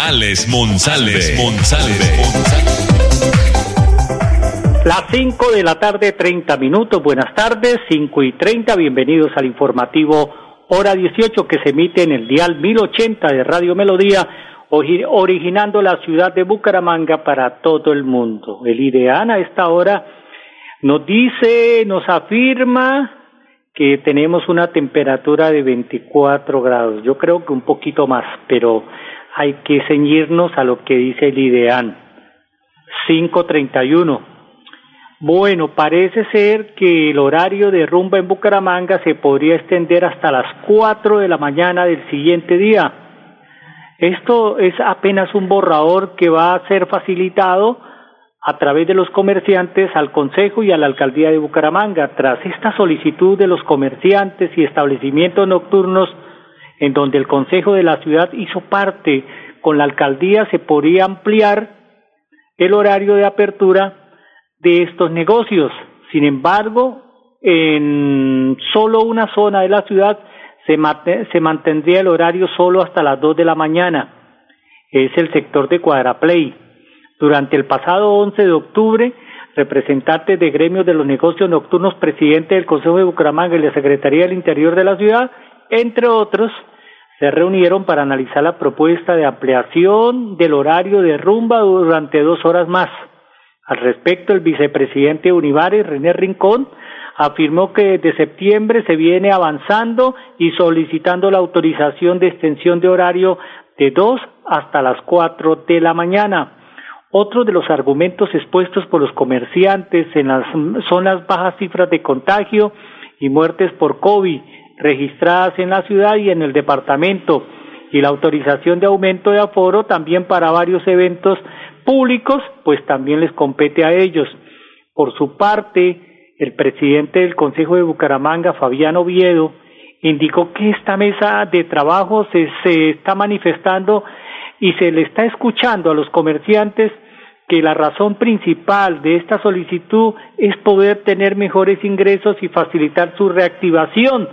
Alex Monsalve. Monsalve. Las 5 de la tarde, 30 minutos. Buenas tardes, 5 y 30. Bienvenidos al informativo Hora 18 que se emite en el dial 1080 de Radio Melodía originando la ciudad de Bucaramanga para todo el mundo. El IDEAN a esta hora nos dice, nos afirma que tenemos una temperatura de 24 grados. Yo creo que un poquito más, pero hay que ceñirnos a lo que dice el IDEAN. 531. Bueno, parece ser que el horario de rumba en Bucaramanga se podría extender hasta las 4 de la mañana del siguiente día esto es apenas un borrador que va a ser facilitado a través de los comerciantes al Consejo y a la Alcaldía de Bucaramanga. Tras esta solicitud de los comerciantes y establecimientos nocturnos, en donde el Consejo de la ciudad hizo parte con la Alcaldía, se podría ampliar el horario de apertura de estos negocios. Sin embargo, en solo una zona de la ciudad se, mantendría el horario solo hasta las 2 de la mañana. Es el sector de Cuadraplay. Durante el pasado 11 de octubre, representantes de gremios de los negocios nocturnos, presidente del Consejo de Bucaramanga y la Secretaría del Interior de la ciudad, entre otros, se reunieron para analizar la propuesta de ampliación del horario de rumba durante dos horas más. Al respecto, el vicepresidente Univares, René Rincón, afirmó que desde septiembre se viene avanzando y solicitando la autorización de extensión de horario de dos hasta las cuatro de la mañana. Otro de los argumentos expuestos por los comerciantes en las, son las bajas cifras de contagio y muertes por COVID registradas en la ciudad y en el departamento y la autorización de aumento de aforo también para varios eventos públicos, pues también les compete a ellos. Por su parte, el presidente del Consejo de Bucaramanga, Fabián Oviedo, indicó que esta mesa de trabajo se, se está manifestando y se le está escuchando a los comerciantes que la razón principal de esta solicitud es poder tener mejores ingresos y facilitar su reactivación.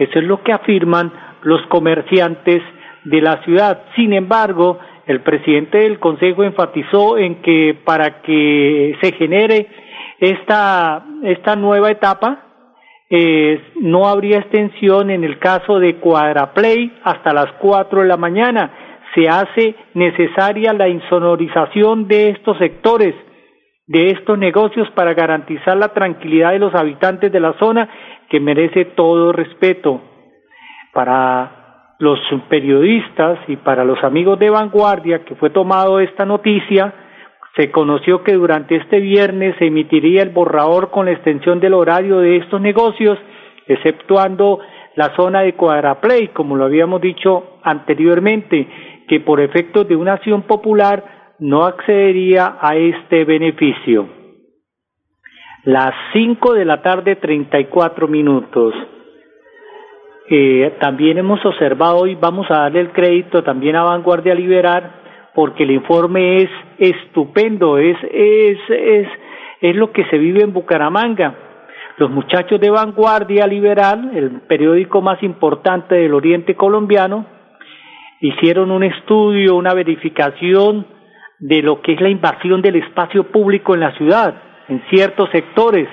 Eso es lo que afirman los comerciantes de la ciudad. Sin embargo, el presidente del Consejo enfatizó en que para que se genere esta, esta nueva etapa eh, no habría extensión en el caso de Cuadraplay hasta las cuatro de la mañana. Se hace necesaria la insonorización de estos sectores, de estos negocios para garantizar la tranquilidad de los habitantes de la zona que merece todo respeto. Para los periodistas y para los amigos de vanguardia que fue tomado esta noticia, se conoció que durante este viernes se emitiría el borrador con la extensión del horario de estos negocios, exceptuando la zona de Cuadraplay, como lo habíamos dicho anteriormente, que por efectos de una acción popular no accedería a este beneficio. Las cinco de la tarde, treinta y cuatro minutos. Eh, también hemos observado hoy, vamos a darle el crédito también a Vanguardia Liberar, porque el informe es estupendo, es, es, es, es lo que se vive en Bucaramanga. Los muchachos de Vanguardia Liberal, el periódico más importante del Oriente colombiano, hicieron un estudio, una verificación de lo que es la invasión del espacio público en la ciudad, en ciertos sectores.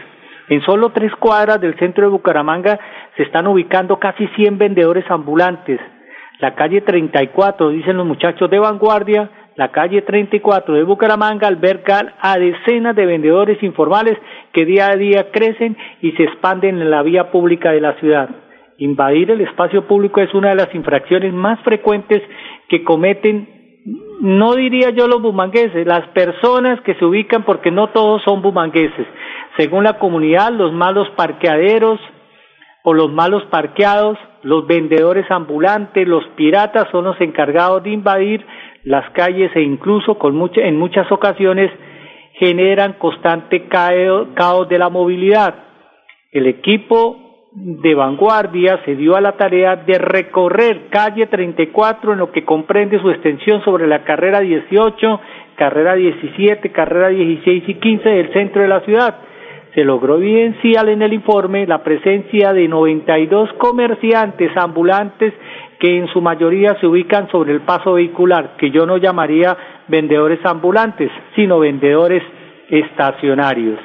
En solo tres cuadras del centro de Bucaramanga se están ubicando casi 100 vendedores ambulantes la calle 34, dicen los muchachos de vanguardia, la calle 34 de Bucaramanga alberga a decenas de vendedores informales que día a día crecen y se expanden en la vía pública de la ciudad. Invadir el espacio público es una de las infracciones más frecuentes que cometen, no diría yo los bumangueses, las personas que se ubican porque no todos son bumangueses. Según la comunidad, los malos parqueaderos, o los malos parqueados, los vendedores ambulantes, los piratas son los encargados de invadir las calles e incluso con mucha, en muchas ocasiones generan constante caos de la movilidad. El equipo de vanguardia se dio a la tarea de recorrer calle 34 en lo que comprende su extensión sobre la carrera 18, carrera 17, carrera 16 y 15 del centro de la ciudad. Se logró evidenciar en el informe la presencia de 92 comerciantes ambulantes que en su mayoría se ubican sobre el paso vehicular, que yo no llamaría vendedores ambulantes, sino vendedores estacionarios.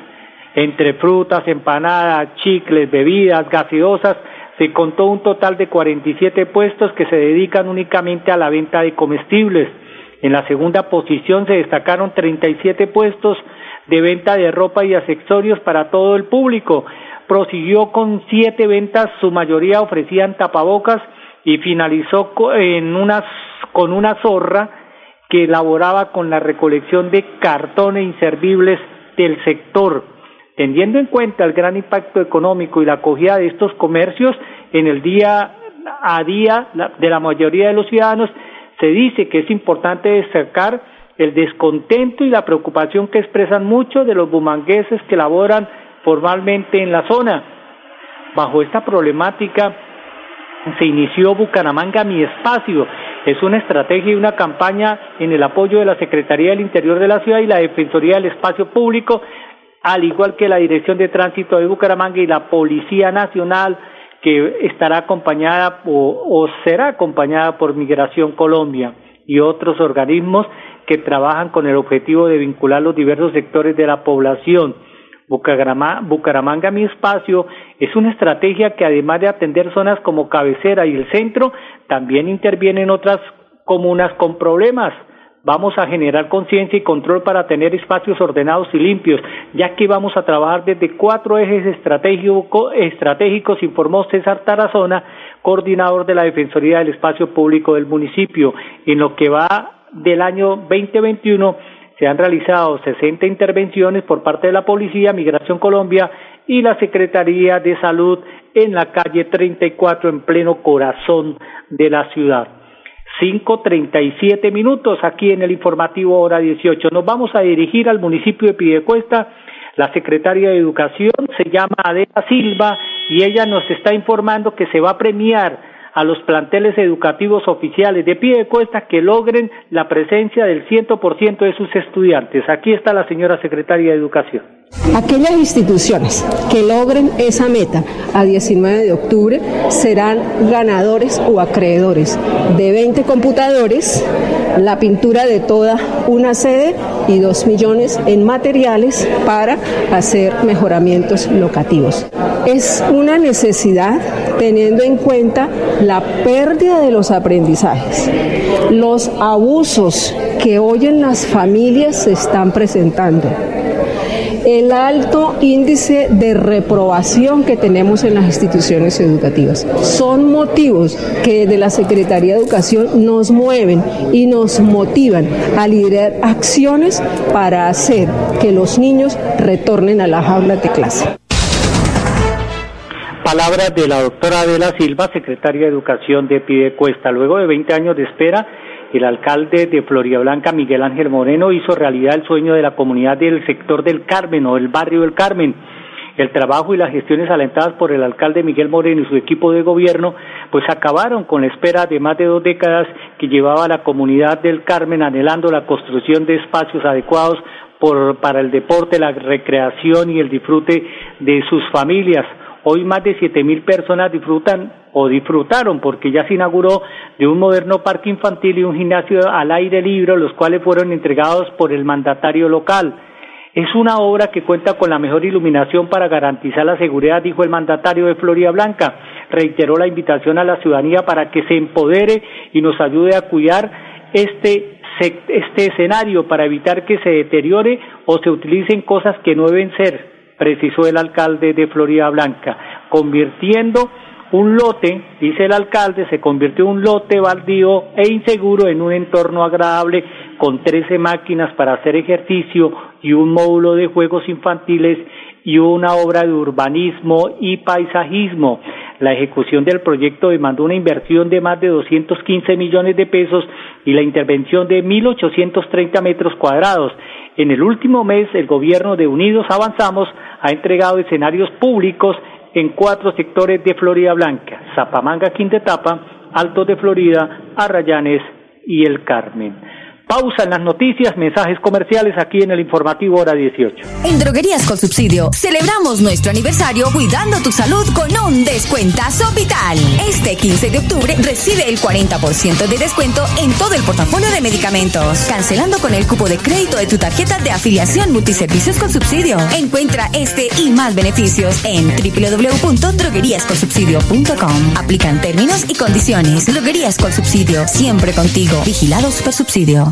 Entre frutas, empanadas, chicles, bebidas, gaseosas, se contó un total de 47 puestos que se dedican únicamente a la venta de comestibles. En la segunda posición se destacaron 37 puestos de venta de ropa y accesorios para todo el público. Prosiguió con siete ventas, su mayoría ofrecían tapabocas y finalizó en con una zorra que elaboraba con la recolección de cartones inservibles del sector. Teniendo en cuenta el gran impacto económico y la acogida de estos comercios en el día a día de la mayoría de los ciudadanos, se dice que es importante destacar el descontento y la preocupación que expresan muchos de los bumangueses que laboran formalmente en la zona. Bajo esta problemática se inició Bucaramanga Mi Espacio. Es una estrategia y una campaña en el apoyo de la Secretaría del Interior de la ciudad y la Defensoría del Espacio Público al igual que la Dirección de Tránsito de Bucaramanga y la Policía Nacional, que estará acompañada o, será acompañada por Migración Colombia y otros organismos que trabajan con el objetivo de vincular los diversos sectores de la población. Bucaramanga, Bucaramanga Mi Espacio es una estrategia que además de atender zonas como cabecera y el centro, también interviene en otras comunas con problemas Vamos a generar conciencia y control para tener espacios ordenados y limpios, ya que vamos a trabajar desde cuatro ejes estratégicos, informó César Tarazona, coordinador de la Defensoría del Espacio Público del municipio. En lo que va del año 2021 se han realizado 60 intervenciones por parte de la Policía, Migración Colombia y la Secretaría de Salud en la calle 34 en pleno corazón de la ciudad. 5.37 minutos aquí en el informativo hora 18. Nos vamos a dirigir al municipio de Pidecuesta. La secretaria de Educación se llama Adela Silva y ella nos está informando que se va a premiar a los planteles educativos oficiales de Pidecuesta que logren la presencia del 100% de sus estudiantes. Aquí está la señora secretaria de Educación. Aquellas instituciones que logren esa meta a 19 de octubre serán ganadores o acreedores de 20 computadores, la pintura de toda una sede y 2 millones en materiales para hacer mejoramientos locativos. Es una necesidad teniendo en cuenta la pérdida de los aprendizajes, los abusos que hoy en las familias se están presentando el alto índice de reprobación que tenemos en las instituciones educativas. Son motivos que de la Secretaría de Educación nos mueven y nos motivan a liderar acciones para hacer que los niños retornen a las aulas de clase. Palabras de la doctora Adela Silva, secretaria de Educación de Pidecuesta. Luego de 20 años de espera, el alcalde de Blanca, Miguel Ángel Moreno, hizo realidad el sueño de la comunidad del sector del Carmen o del barrio del Carmen. El trabajo y las gestiones alentadas por el alcalde Miguel Moreno y su equipo de gobierno, pues acabaron con la espera de más de dos décadas que llevaba la comunidad del Carmen anhelando la construcción de espacios adecuados para el deporte, la recreación y el disfrute de sus familias. Hoy más de siete mil personas disfrutan o disfrutaron porque ya se inauguró de un moderno parque infantil y un gimnasio al aire libre, los cuales fueron entregados por el mandatario local. Es una obra que cuenta con la mejor iluminación para garantizar la seguridad, dijo el mandatario de Florida Blanca. Reiteró la invitación a la ciudadanía para que se empodere y nos ayude a cuidar este, este escenario para evitar que se deteriore o se utilicen cosas que no deben ser precisó el alcalde de Florida Blanca, convirtiendo un lote, dice el alcalde, se convirtió un lote baldío e inseguro en un entorno agradable con 13 máquinas para hacer ejercicio y un módulo de juegos infantiles y una obra de urbanismo y paisajismo. La ejecución del proyecto demandó una inversión de más de 215 millones de pesos y la intervención de 1.830 metros cuadrados. En el último mes, el gobierno de Unidos Avanzamos ha entregado escenarios públicos en cuatro sectores de Florida Blanca, Zapamanga, Quintetapa, Alto de Florida, Arrayanes y El Carmen. Pausa en las noticias, mensajes comerciales aquí en el informativo hora 18. En Droguerías con Subsidio celebramos nuestro aniversario cuidando tu salud con un descuentazo vital. Este 15 de octubre recibe el 40% de descuento en todo el portafolio de medicamentos, cancelando con el cupo de crédito de tu tarjeta de afiliación multiservicios con subsidio. Encuentra este y más beneficios en www.drogueríasconsubsidio.com. Aplican términos y condiciones. Droguerías con Subsidio, siempre contigo. Vigilado Super Subsidio.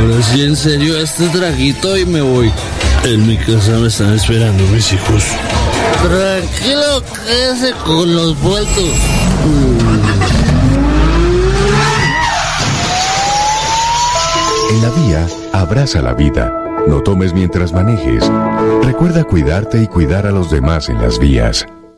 Ahora sí, en serio, este traguito y me voy. En mi casa me están esperando mis hijos. Tranquilo, quédese con los vueltos. En la vía, abraza la vida. No tomes mientras manejes. Recuerda cuidarte y cuidar a los demás en las vías.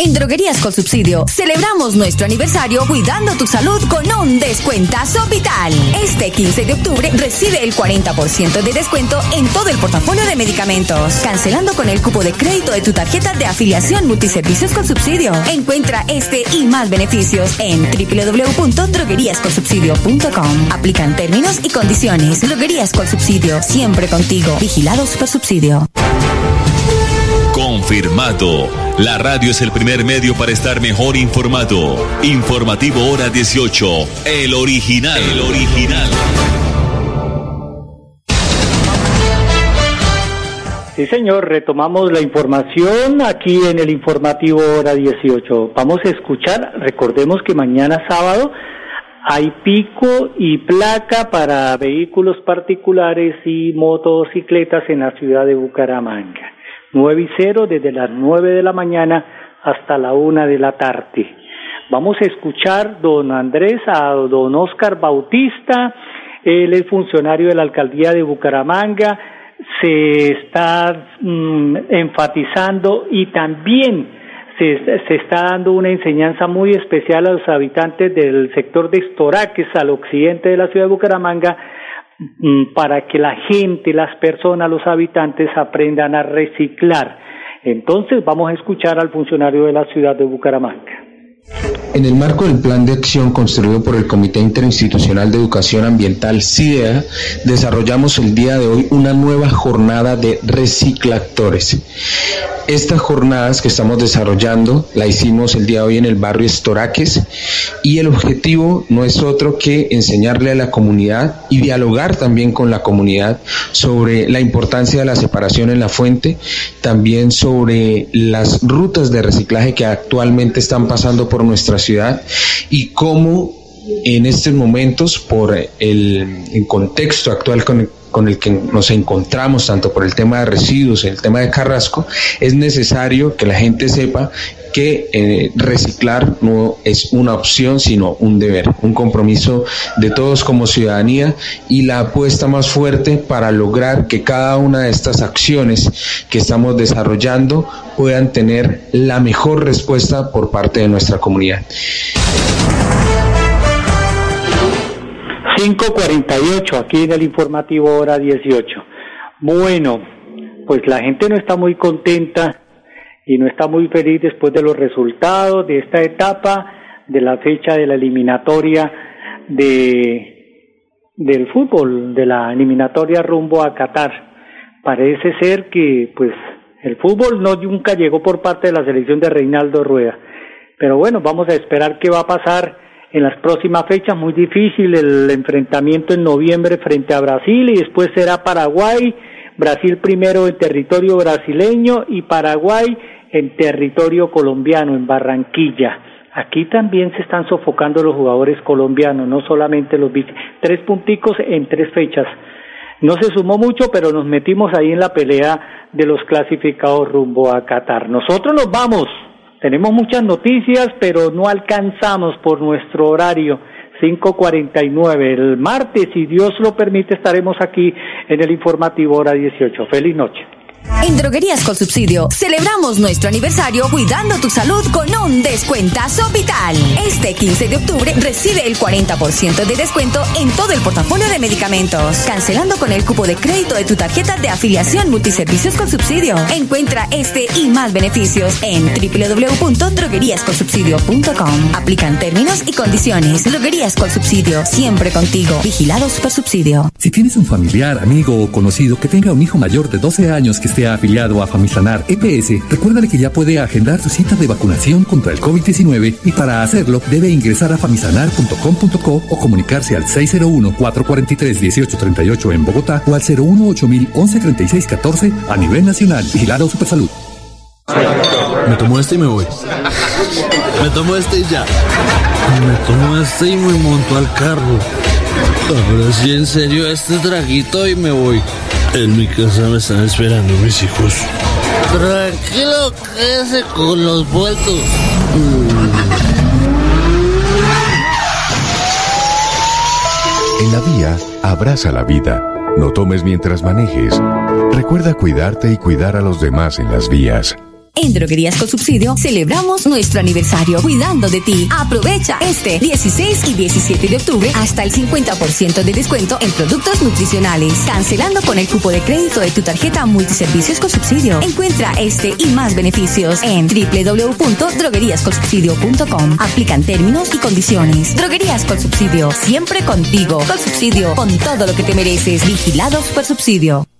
En Droguerías con Subsidio celebramos nuestro aniversario cuidando tu salud con un descuentazo vital. Este 15 de octubre recibe el 40% de descuento en todo el portafolio de medicamentos, cancelando con el cupo de crédito de tu tarjeta de afiliación multiservicios con subsidio. Encuentra este y más beneficios en www.drogueríasconsubsidio.com. Aplican términos y condiciones. Droguerías con Subsidio, siempre contigo. Vigilado Super Subsidio. Confirmado. La radio es el primer medio para estar mejor informado. Informativo Hora 18. El original. El original. Sí, señor, retomamos la información aquí en el informativo hora 18. Vamos a escuchar, recordemos que mañana sábado hay pico y placa para vehículos particulares y motocicletas en la ciudad de Bucaramanga. 9 y 0 desde las 9 de la mañana hasta la 1 de la tarde. Vamos a escuchar don Andrés, a don Oscar Bautista, él es funcionario de la alcaldía de Bucaramanga, se está mm, enfatizando y también se, se, está dando una enseñanza muy especial a los habitantes del sector de Estoraques, al occidente de la ciudad de Bucaramanga, para que la gente, las personas, los habitantes aprendan a reciclar. Entonces vamos a escuchar al funcionario de la ciudad de Bucaramanga. En el marco del plan de acción construido por el Comité Interinstitucional de Educación Ambiental CIDEA, desarrollamos el día de hoy una nueva jornada de reciclactores. Estas jornadas que estamos desarrollando la hicimos el día de hoy en el barrio Estoraques y el objetivo no es otro que enseñarle a la comunidad y dialogar también con la comunidad sobre la importancia de la separación en la fuente, también sobre las rutas de reciclaje que actualmente están pasando por nuestra ciudad y cómo en estos momentos, por el, contexto actual con el, con el que nos encontramos, tanto por el tema de residuos, el tema de Carrasco, es necesario que la gente sepa que eh, reciclar no es una opción, sino un deber, un compromiso de todos como ciudadanía y la apuesta más fuerte para lograr que cada una de estas acciones que estamos desarrollando puedan tener la mejor respuesta por parte de nuestra comunidad. 548 aquí en el informativo hora 18. Bueno, pues la gente no está muy contenta y no está muy feliz después de los resultados de esta etapa de la fecha de la eliminatoria de del fútbol, de la eliminatoria rumbo a Qatar. Parece ser que pues el fútbol no nunca llegó por parte de la selección de Reinaldo Rueda. Pero bueno, vamos a esperar qué va a pasar en las próximas fechas. Muy difícil el enfrentamiento en noviembre frente a Brasil y después será Paraguay. Brasil primero en territorio brasileño y Paraguay en territorio colombiano, en Barranquilla. Aquí también se están sofocando los jugadores colombianos, no solamente los Tres punticos en tres fechas. No se sumó mucho, pero nos metimos ahí en la pelea de los clasificados rumbo a Qatar. Nosotros nos vamos. Tenemos muchas noticias, pero no alcanzamos por nuestro horario. 5.49. El martes, si Dios lo permite, estaremos aquí en el informativo hora 18. Feliz noche. En Droguerías con Subsidio celebramos nuestro aniversario cuidando tu salud con un descuentazo vital. Este 15 de octubre recibe el 40% de descuento en todo el portafolio de medicamentos, cancelando con el cupo de crédito de tu tarjeta de afiliación multiservicios con subsidio. Encuentra este y más beneficios en www.drogueríasconsubsidio.com. Aplican términos y condiciones. Droguerías con Subsidio, siempre contigo. Vigilado Super Subsidio. Si tienes un familiar, amigo o conocido que tenga un hijo mayor de 12 años que esté afiliado a Famisanar EPS, recuérdale que ya puede agendar su cita de vacunación contra el COVID-19 y para hacerlo debe ingresar a famisanar.com.co o comunicarse al 601-443-1838 en Bogotá o al 018 3614 a nivel nacional. Vigilado Supersalud. Me tomo este y me voy. Me tomo este y ya. Me tomo este y me monto al carro. Ahora sí, en serio, este traguito y me voy. En mi casa me están esperando mis hijos. Tranquilo, quédese con los vueltos. En la vía, abraza la vida. No tomes mientras manejes. Recuerda cuidarte y cuidar a los demás en las vías. En Droguerías con Subsidio celebramos nuestro aniversario cuidando de ti. Aprovecha este 16 y 17 de octubre hasta el 50% de descuento en productos nutricionales, cancelando con el cupo de crédito de tu tarjeta Multiservicios con Subsidio. Encuentra este y más beneficios en www.drogueríasconsubsidio.com. Aplican términos y condiciones. Droguerías con Subsidio, siempre contigo. Con Subsidio, con todo lo que te mereces. Vigilados por Subsidio.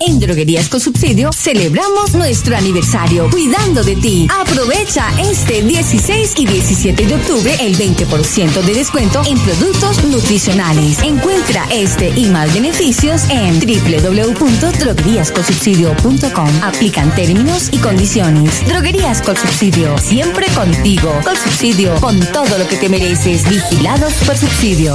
En Droguerías con Subsidio celebramos nuestro aniversario cuidando de ti. Aprovecha este 16 y 17 de octubre el 20% de descuento en productos nutricionales. Encuentra este y más beneficios en www.drogueríasconsubsidio.com. Aplican términos y condiciones. Droguerías con Subsidio, siempre contigo. Con Subsidio, con todo lo que te mereces. Vigilados por Subsidio.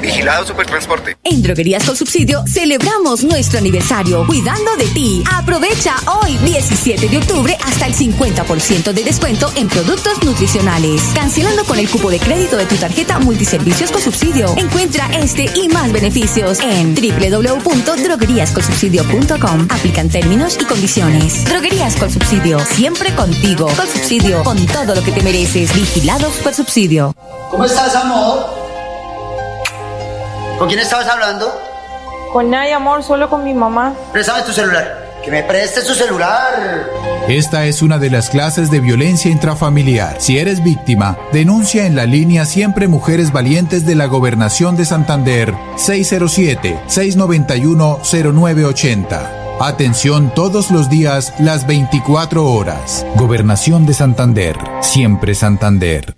Vigilado Supertransporte. En Droguerías con Subsidio celebramos nuestro aniversario cuidando de ti. Aprovecha hoy 17 de octubre hasta el 50% de descuento en productos nutricionales. Cancelando con el cupo de crédito de tu tarjeta Multiservicios con Subsidio. Encuentra este y más beneficios en www.drogueríasconsubsidio.com. Aplican términos y condiciones. Droguerías con Subsidio, siempre contigo. Con Subsidio, con todo lo que te mereces. Vigilados por Subsidio. ¿Cómo estás, amor? ¿Con quién estabas hablando? Con nadie, amor, solo con mi mamá. Préstame tu celular. Que me preste su celular. Esta es una de las clases de violencia intrafamiliar. Si eres víctima, denuncia en la línea Siempre Mujeres Valientes de la Gobernación de Santander 607-691-0980. Atención todos los días, las 24 horas. Gobernación de Santander. Siempre Santander.